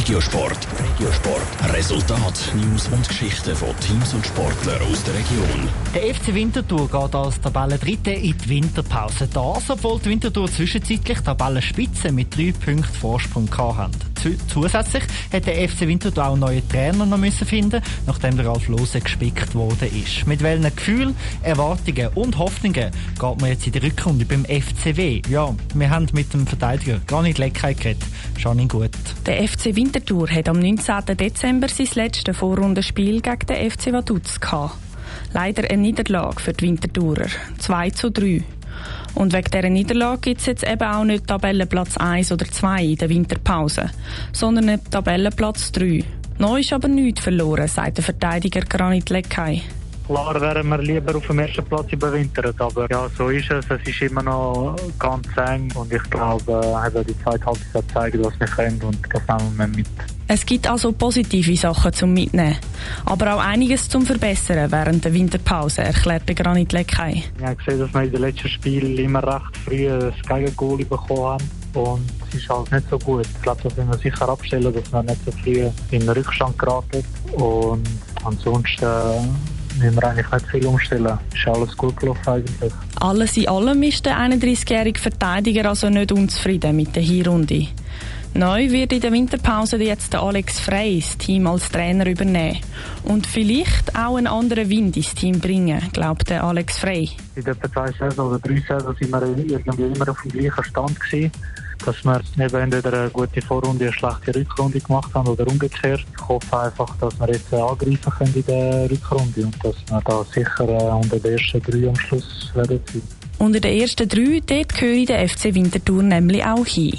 Regiosport. Regiosport. Resultat, News und Geschichten von Teams und Sportlern aus der Region. Der FC Winterthur geht als Tabellendritte in die Winterpause. Das, obwohl die Winterthur zwischenzeitlich Tabellenspitze mit drei Punkten Vorsprung hatten. Zusätzlich hat der FC Winterthur auch neue Trainer noch müssen finden, nachdem der Ralf Lose gespickt worden ist. Mit welchen Gefühlen, Erwartungen und Hoffnungen geht man jetzt in die Rückrunde beim FCW? Ja, wir haben mit dem Verteidiger Granit Leckheit geredet. Schon gut. Der FC Winterthur hat am 19. Dezember sein letztes Vorrundenspiel gegen den FC Vaduz gehabt. Leider eine Niederlage für die Winterthurer. 2 zu 3. Und wegen dieser Niederlage gibt es jetzt eben auch nicht Tabellenplatz 1 oder 2 in der Winterpause, sondern Tabellenplatz 3. Neu ist aber nichts verloren, sagt der Verteidiger Granit Leckay. Klar wären wir lieber auf dem ersten Platz überwintert, aber ja, so ist es. Es ist immer noch ganz eng und ich glaube, äh, die zweite Halbzeit zeigt, was wir können und das nehmen wir mit. Es gibt also positive Sachen zum Mitnehmen, aber auch einiges zum Verbessern während der Winterpause, erklärte Granit Leckay. Ich habe gesehen, dass wir in den letzten Spielen immer recht früh das Gegengoal bekommen haben und es ist halt nicht so gut. Ich glaube, das müssen wir sicher abstellen, dass wir nicht so früh in den Rückstand geraten und ansonsten müssen wir eigentlich nicht viel umstellen. Ist alles gut gelaufen eigentlich. Alles in allem ist der 31-jährige Verteidiger also nicht unzufrieden mit der Hinrunde. Neu wird in der Winterpause jetzt der Alex Frey das Team als Trainer übernehmen und vielleicht auch einen anderen Wind ins Team bringen, glaubt der Alex Frey. In etwa zwei Saison oder drei Saison sind wir irgendwie immer auf dem gleichen Stand gewesen dass wir eben entweder eine gute Vorrunde, eine schlechte Rückrunde gemacht haben oder umgekehrt. Ich hoffe einfach, dass wir jetzt angreifen können in der Rückrunde und dass wir da sicher äh, unter den ersten drei am Schluss werden sein. Unter den ersten drei, dort gehöre der FC Winterthur nämlich auch hin.